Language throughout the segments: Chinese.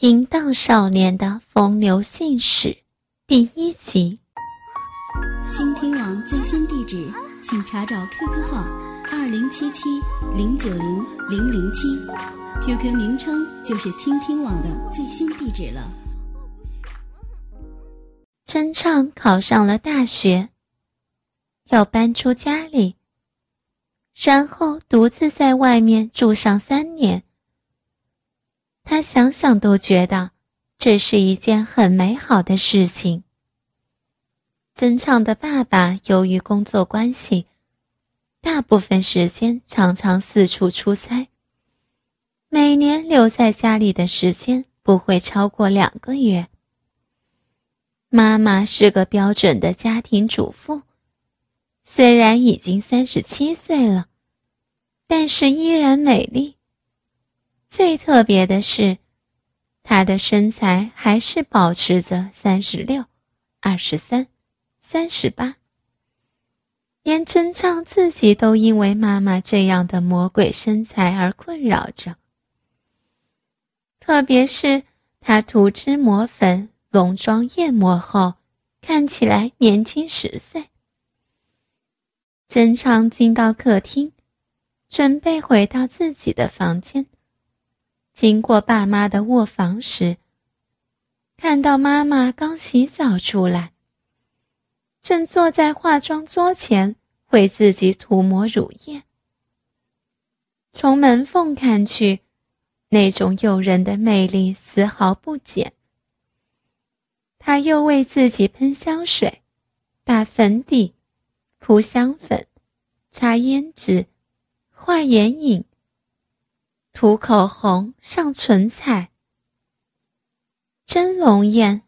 淫荡少年的风流信使第一集。倾听网最新地址，请查找 QQ 号二零七七零九零零零七，QQ 名称就是倾听网的最新地址了。真唱考上了大学，要搬出家里，然后独自在外面住上三年。他想想都觉得这是一件很美好的事情。曾畅的爸爸由于工作关系，大部分时间常常四处出差，每年留在家里的时间不会超过两个月。妈妈是个标准的家庭主妇，虽然已经三十七岁了，但是依然美丽。最特别的是，她的身材还是保持着三十六、二十三、三十八。连真唱自己都因为妈妈这样的魔鬼身材而困扰着。特别是她涂脂抹粉、浓妆艳抹后，看起来年轻十岁。真畅进到客厅，准备回到自己的房间。经过爸妈的卧房时，看到妈妈刚洗澡出来，正坐在化妆桌前为自己涂抹乳液。从门缝看去，那种诱人的魅力丝毫不减。他又为自己喷香水、打粉底、涂香粉、擦胭脂、画眼影。涂口红、上唇彩，真龙艳。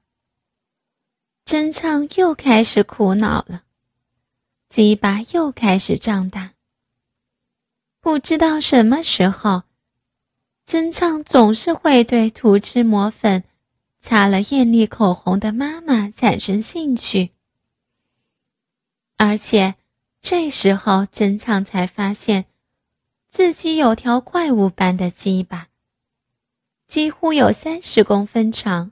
真畅又开始苦恼了，鸡巴又开始胀大。不知道什么时候，真畅总是会对涂脂抹粉、擦了艳丽口红的妈妈产生兴趣，而且这时候真畅才发现。自己有条怪物般的鸡巴，几乎有三十公分长，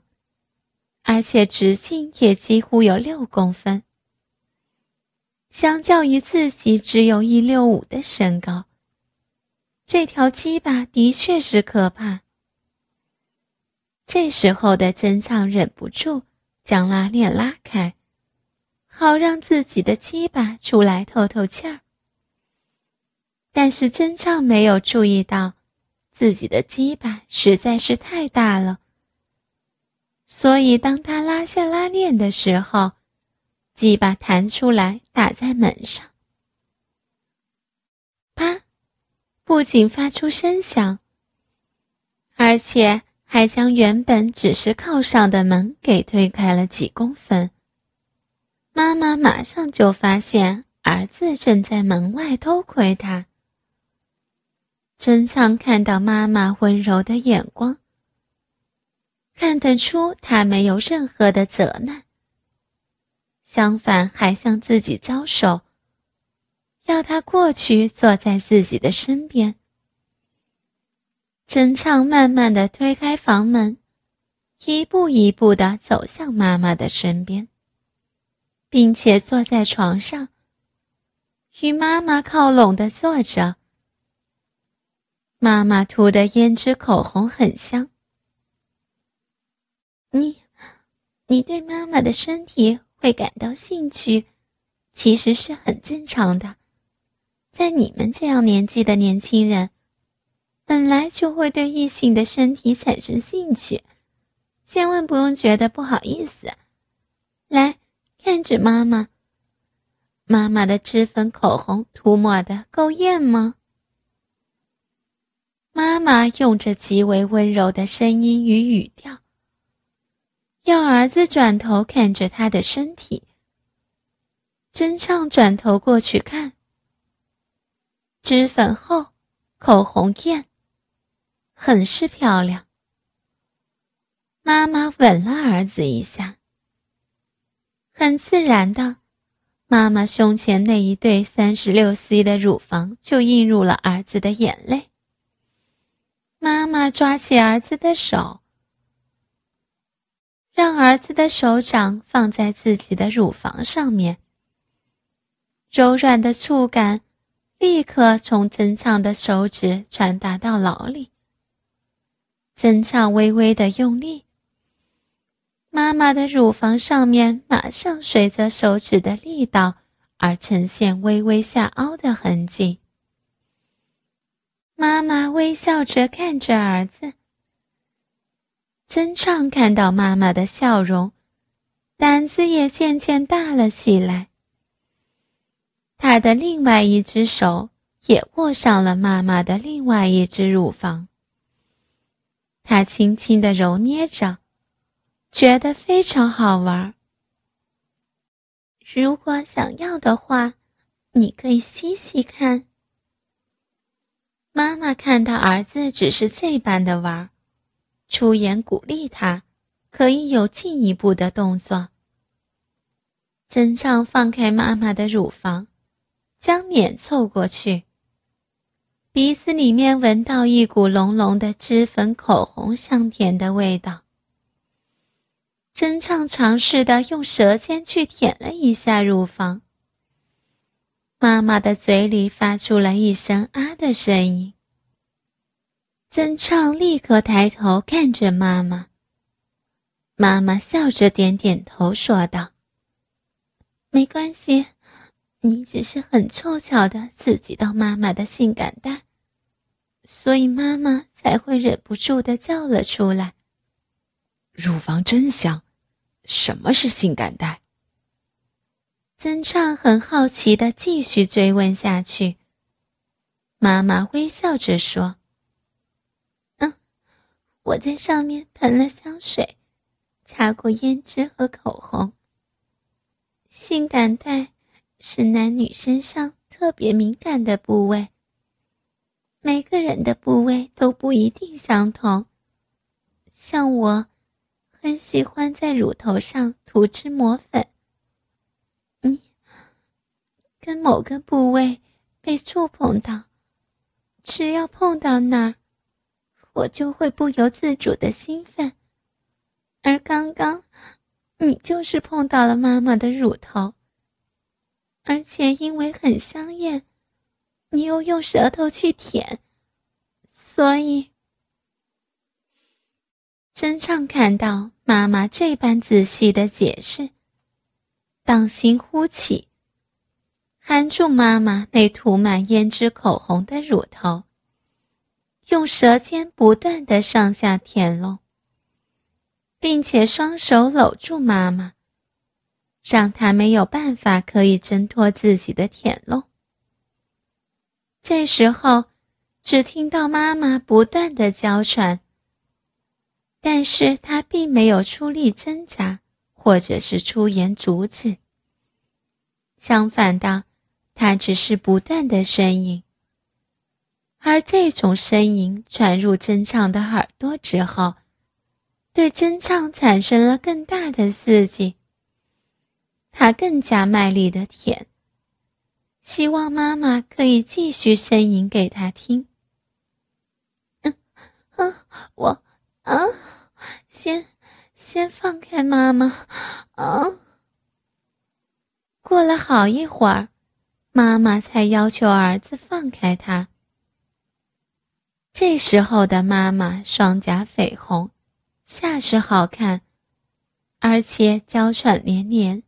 而且直径也几乎有六公分。相较于自己只有一六五的身高，这条鸡巴的确是可怕。这时候的真畅忍不住将拉链拉开，好让自己的鸡巴出来透透气儿。但是真畅没有注意到，自己的鸡巴实在是太大了。所以当他拉下拉链的时候，鸡巴弹出来打在门上，啪！不仅发出声响，而且还将原本只是靠上的门给推开了几公分。妈妈马上就发现儿子正在门外偷窥他。珍藏看到妈妈温柔的眼光，看得出她没有任何的责难，相反还向自己招手，要他过去坐在自己的身边。珍藏慢慢的推开房门，一步一步的走向妈妈的身边，并且坐在床上，与妈妈靠拢的坐着。妈妈涂的胭脂口红很香。你，你对妈妈的身体会感到兴趣，其实是很正常的。在你们这样年纪的年轻人，本来就会对异性的身体产生兴趣，千万不用觉得不好意思。来，看着妈妈。妈妈的脂粉口红涂抹的够艳吗？妈妈用着极为温柔的声音与语调，要儿子转头看着他的身体。真唱转头过去看，脂粉厚，口红艳，很是漂亮。妈妈吻了儿子一下，很自然的，妈妈胸前那一对三十六 C 的乳房就映入了儿子的眼泪。妈妈抓起儿子的手，让儿子的手掌放在自己的乳房上面。柔软的触感立刻从真唱的手指传达到脑里。真唱微微的用力，妈妈的乳房上面马上随着手指的力道而呈现微微下凹的痕迹。妈妈微笑着看着儿子。真唱看到妈妈的笑容，胆子也渐渐大了起来。他的另外一只手也握上了妈妈的另外一只乳房。他轻轻的揉捏着，觉得非常好玩。如果想要的话，你可以吸吸看。妈妈看到儿子只是这般的玩。出言鼓励他，可以有进一步的动作。真唱放开妈妈的乳房，将脸凑过去，鼻子里面闻到一股浓浓的脂粉口红香甜的味道。真唱尝试的用舌尖去舔了一下乳房，妈妈的嘴里发出了一声“啊”的声音。曾畅立刻抬头看着妈妈。妈妈笑着点点头，说道：“没关系，你只是很凑巧的刺激到妈妈的性感带，所以妈妈才会忍不住的叫了出来。”乳房真香，什么是性感带？曾畅很好奇的继续追问下去。妈妈微笑着说。嗯我在上面喷了香水，擦过胭脂和口红。性感带是男女身上特别敏感的部位，每个人的部位都不一定相同。像我，很喜欢在乳头上涂脂抹粉。某个部位被触碰到，只要碰到那儿。我就会不由自主的兴奋，而刚刚，你就是碰到了妈妈的乳头，而且因为很香艳，你又用舌头去舔，所以，真畅看到妈妈这般仔细的解释，当心呼起，含住妈妈那涂满胭脂口红的乳头。用舌尖不断的上下舔弄，并且双手搂住妈妈，让她没有办法可以挣脱自己的舔弄。这时候，只听到妈妈不断的娇喘，但是她并没有出力挣扎，或者是出言阻止。相反的，他只是不断的呻吟。而这种呻吟传入真唱的耳朵之后，对真唱产生了更大的刺激。他更加卖力的舔，希望妈妈可以继续呻吟给他听。嗯，啊，我，啊，先，先放开妈妈，啊。过了好一会儿，妈妈才要求儿子放开他。这时候的妈妈双颊绯红，煞是好看，而且娇喘连连，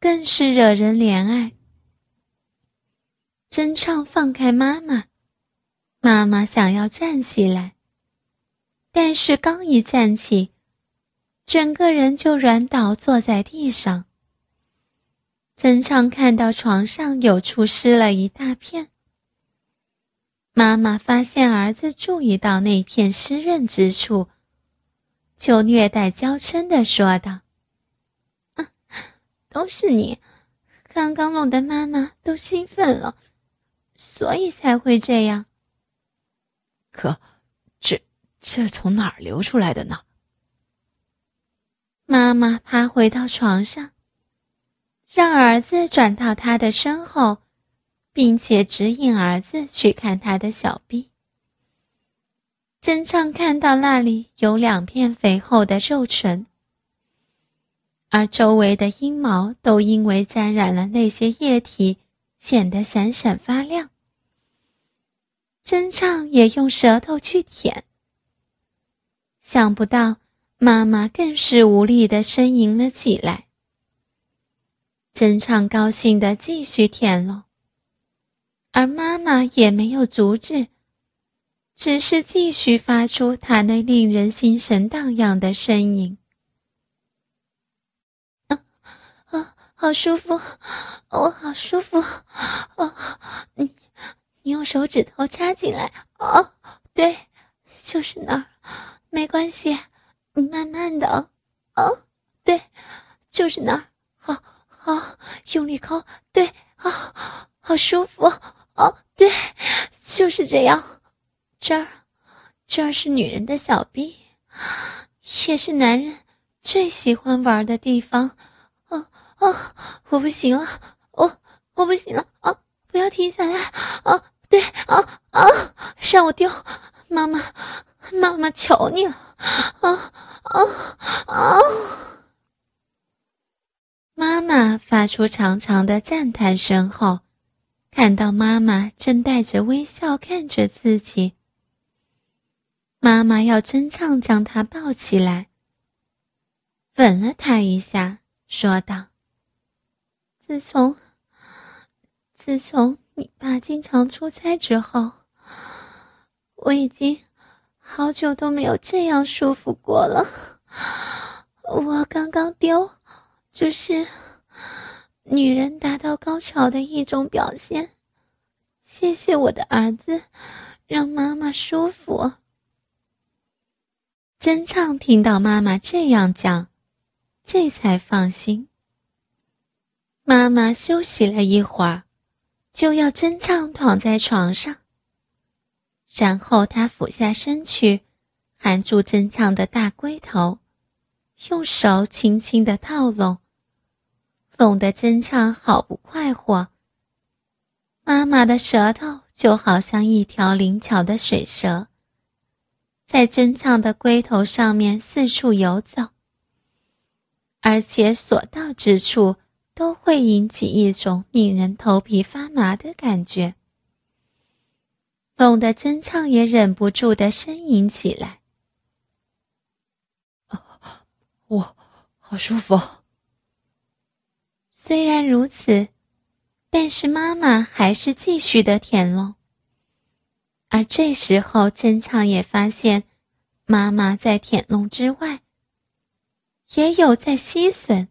更是惹人怜爱。真唱放开妈妈，妈妈想要站起来，但是刚一站起，整个人就软倒坐在地上。真唱看到床上有处湿了一大片。妈妈发现儿子注意到那片湿润之处，就略带娇嗔的说道：“都是你，刚刚弄得妈妈都兴奋了，所以才会这样。可，这这从哪儿流出来的呢？”妈妈爬回到床上，让儿子转到他的身后。并且指引儿子去看他的小臂。真唱看到那里有两片肥厚的肉唇，而周围的阴毛都因为沾染了那些液体，显得闪闪发亮。真唱也用舌头去舔，想不到妈妈更是无力的呻吟了起来。真唱高兴的继续舔了，而妈妈也没有阻止，只是继续发出她那令人心神荡漾的声音。啊啊，好舒服，我好舒服，啊，你你用手指头插进来，哦，对，就是那儿，没关系，你慢慢的，哦，对，就是那儿，啊，用力抠，对啊，好舒服哦，对，就是这样。这儿，这儿是女人的小臂，也是男人最喜欢玩的地方。啊啊，我不行了，我我不行了啊！不要停下来啊！对啊啊，让我丢，妈妈，妈妈，求你了，啊啊啊！妈妈发出长长的赞叹声后，看到妈妈正带着微笑看着自己。妈妈要真唱将她抱起来，吻了她一下，说道：“自从，自从你爸经常出差之后，我已经好久都没有这样舒服过了。我刚刚丢。”就是女人达到高潮的一种表现。谢谢我的儿子，让妈妈舒服。真畅听到妈妈这样讲，这才放心。妈妈休息了一会儿，就要真畅躺在床上，然后她俯下身去，含住真畅的大龟头，用手轻轻的套拢。弄得真唱好不快活。妈妈的舌头就好像一条灵巧的水蛇，在真唱的龟头上面四处游走，而且所到之处都会引起一种令人头皮发麻的感觉，弄得真唱也忍不住的呻吟起来。我好舒服。虽然如此，但是妈妈还是继续的舔了。而这时候，真唱也发现，妈妈在舔弄之外，也有在吸吮，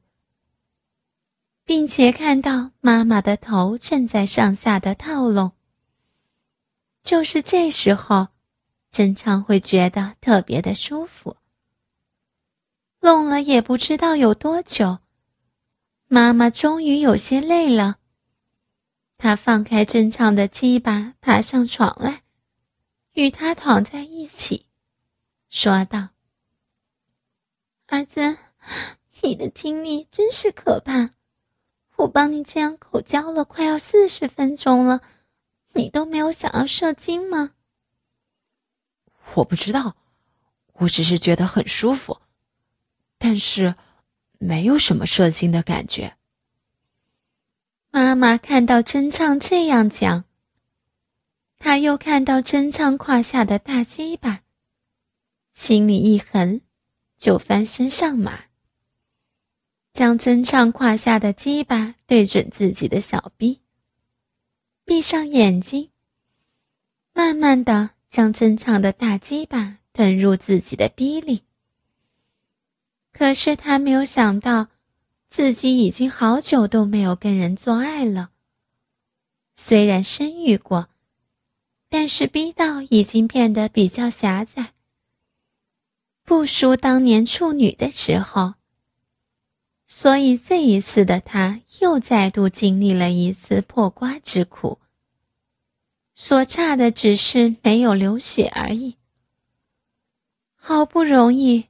并且看到妈妈的头正在上下的套拢。就是这时候，真唱会觉得特别的舒服。弄了也不知道有多久。妈妈终于有些累了，她放开正畅的鸡巴，爬上床来，与他躺在一起，说道：“儿子，你的精力真是可怕！我帮你这样口交了快要四十分钟了，你都没有想要射精吗？”我不知道，我只是觉得很舒服，但是。没有什么射精的感觉。妈妈看到真唱这样讲，他又看到真唱胯下的大鸡巴，心里一横，就翻身上马，将真唱胯下的鸡巴对准自己的小臂，闭上眼睛，慢慢的将真唱的大鸡巴吞入自己的逼里。可是他没有想到，自己已经好久都没有跟人做爱了。虽然生育过，但是逼道已经变得比较狭窄，不输当年处女的时候。所以这一次的他又再度经历了一次破瓜之苦，所差的只是没有流血而已。好不容易。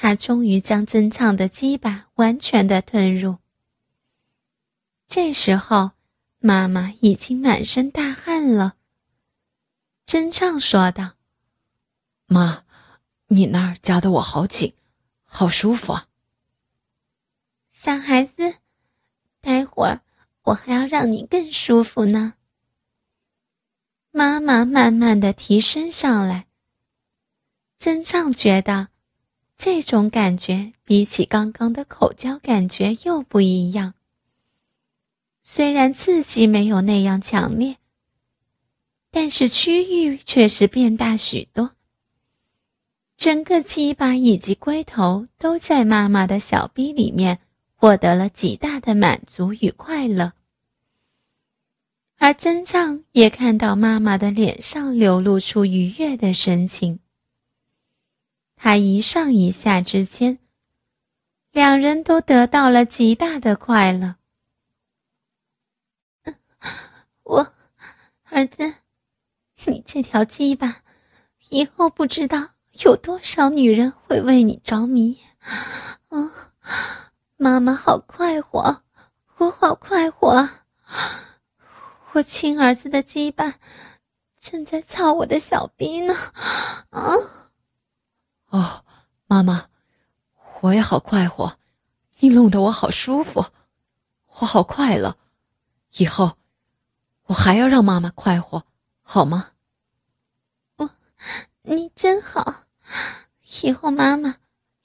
他终于将真唱的鸡巴完全的吞入。这时候，妈妈已经满身大汗了。真唱说道：“妈，你那儿夹得我好紧，好舒服啊。”小孩子，待会儿我还要让你更舒服呢。妈妈慢慢的提升上来。真唱觉得，这种感觉比起刚刚的口交感觉又不一样。虽然刺激没有那样强烈，但是区域却是变大许多。整个鸡巴以及龟头都在妈妈的小臂里面获得了极大的满足与快乐，而真藏也看到妈妈的脸上流露出愉悦的神情。他一上一下之间，两人都得到了极大的快乐。我，儿子，你这条鸡巴，以后不知道。有多少女人会为你着迷？啊，妈妈好快活，我好快活。我亲儿子的鸡巴正在操我的小逼呢。啊，哦，妈妈，我也好快活，你弄得我好舒服，我好快乐。以后我还要让妈妈快活，好吗？我，你真好。以后妈妈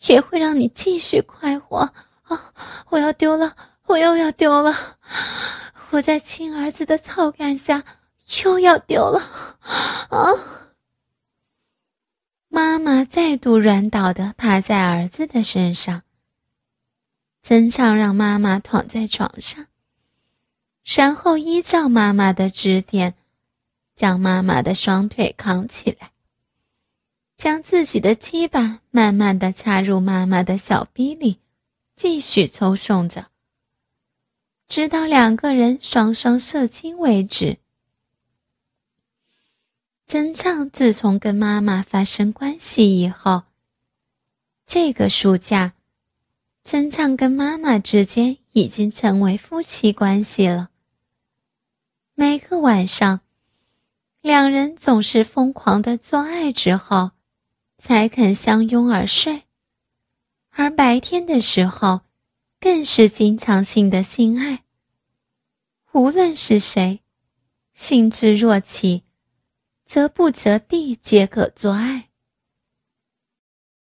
也会让你继续快活啊！我要丢了，我又要丢了，我在亲儿子的操干下又要丢了啊！妈妈再度软倒的趴在儿子的身上，真唱让妈妈躺在床上，然后依照妈妈的指点，将妈妈的双腿扛起来。将自己的鸡巴慢慢的插入妈妈的小逼里，继续抽送着，直到两个人双双射精为止。真唱自从跟妈妈发生关系以后，这个暑假，真唱跟妈妈之间已经成为夫妻关系了。每个晚上，两人总是疯狂的做爱之后。才肯相拥而睡，而白天的时候，更是经常性的性爱。无论是谁，兴致若起，则不择地皆可做爱。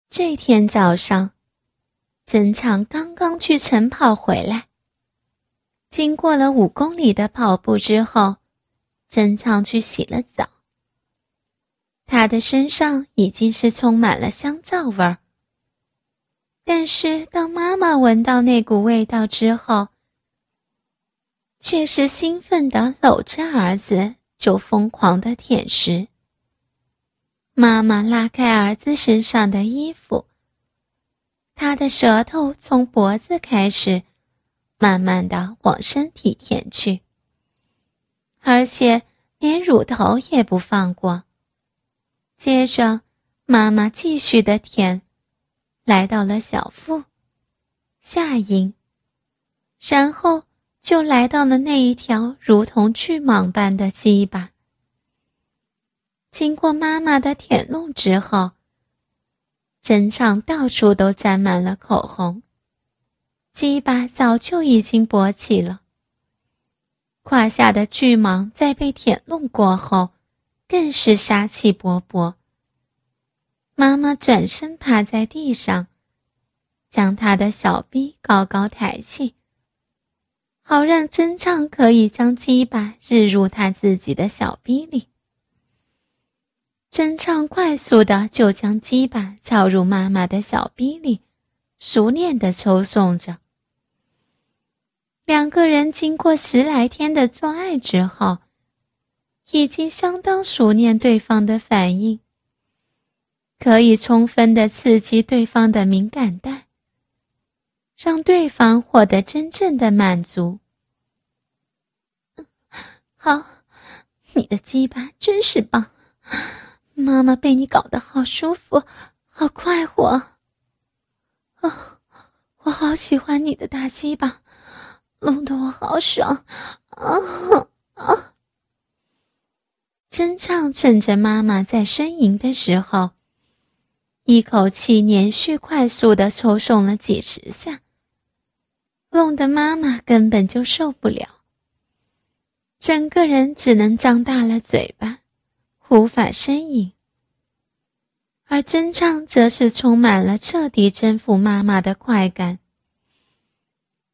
这天早上，曾畅刚刚去晨跑回来，经过了五公里的跑步之后，曾畅去洗了澡。他的身上已经是充满了香皂味儿，但是当妈妈闻到那股味道之后，却是兴奋的搂着儿子就疯狂的舔食。妈妈拉开儿子身上的衣服，他的舌头从脖子开始，慢慢的往身体舔去，而且连乳头也不放过。接着，妈妈继续的舔，来到了小腹、下阴，然后就来到了那一条如同巨蟒般的鸡巴。经过妈妈的舔弄之后，身上到处都沾满了口红，鸡巴早就已经勃起了。胯下的巨蟒在被舔弄过后。更是杀气勃勃。妈妈转身趴在地上，将她的小臂高高抬起，好让真唱可以将鸡巴日入他自己的小逼里。真唱快速的就将鸡巴插入妈妈的小逼里，熟练的抽送着。两个人经过十来天的做爱之后。已经相当熟练对方的反应，可以充分的刺激对方的敏感带，让对方获得真正的满足。好，你的鸡巴真是棒，妈妈被你搞得好舒服，好快活。哦，我好喜欢你的大鸡巴，弄得我好爽，啊啊！真唱趁着妈妈在呻吟的时候，一口气连续快速的抽送了几十下，弄得妈妈根本就受不了，整个人只能张大了嘴巴，无法呻吟。而真唱则是充满了彻底征服妈妈的快感。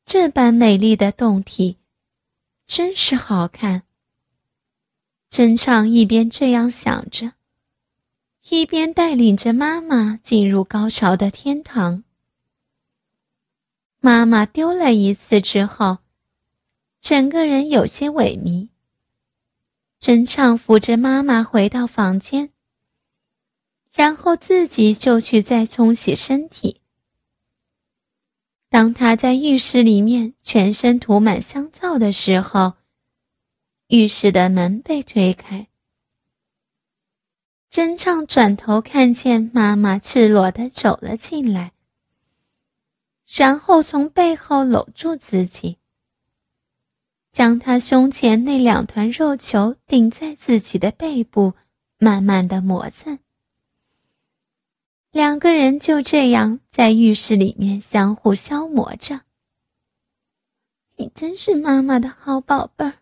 这般美丽的胴体，真是好看。真唱一边这样想着，一边带领着妈妈进入高潮的天堂。妈妈丢了一次之后，整个人有些萎靡。真唱扶着妈妈回到房间，然后自己就去再冲洗身体。当他在浴室里面全身涂满香皂的时候，浴室的门被推开。真唱转头看见妈妈赤裸的走了进来，然后从背后搂住自己，将他胸前那两团肉球顶在自己的背部，慢慢的磨蹭。两个人就这样在浴室里面相互消磨着。你真是妈妈的好宝贝儿，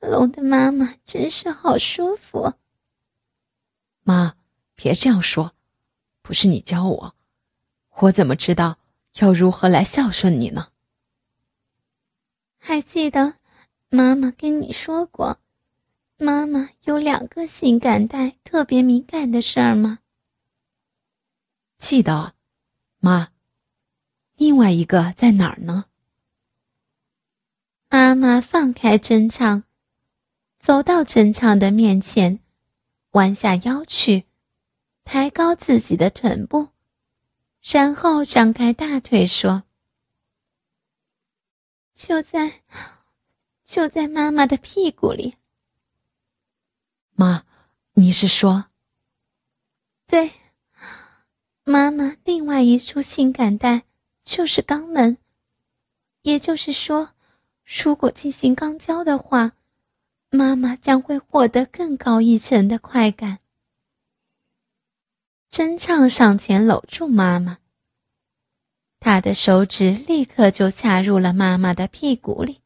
龙的妈妈真是好舒服。妈，别这样说，不是你教我，我怎么知道要如何来孝顺你呢？还记得妈妈跟你说过，妈妈有两个性感带特别敏感的事儿吗？记得，妈。另外一个在哪儿呢？妈妈放开真唱，走到真唱的面前，弯下腰去，抬高自己的臀部，然后张开大腿说：“就在，就在妈妈的屁股里。”妈，你是说？对。妈妈另外一处性感带就是肛门，也就是说，如果进行肛交的话，妈妈将会获得更高一层的快感。真唱上前搂住妈妈，他的手指立刻就插入了妈妈的屁股里，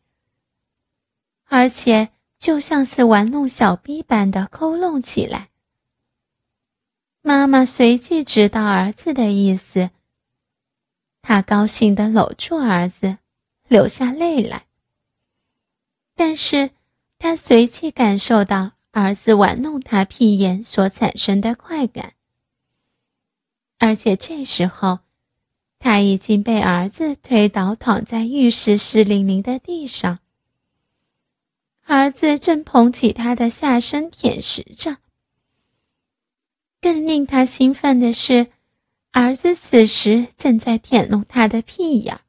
而且就像是玩弄小逼般的抠弄起来。妈妈随即知道儿子的意思，她高兴地搂住儿子，流下泪来。但是，她随即感受到儿子玩弄她屁眼所产生的快感，而且这时候，她已经被儿子推倒，躺在浴室湿淋淋的地上。儿子正捧起他的下身舔食着。更令他兴奋的是，儿子此时正在舔弄他的屁眼儿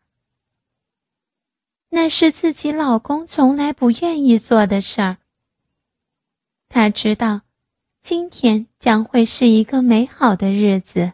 那是自己老公从来不愿意做的事儿。他知道，今天将会是一个美好的日子。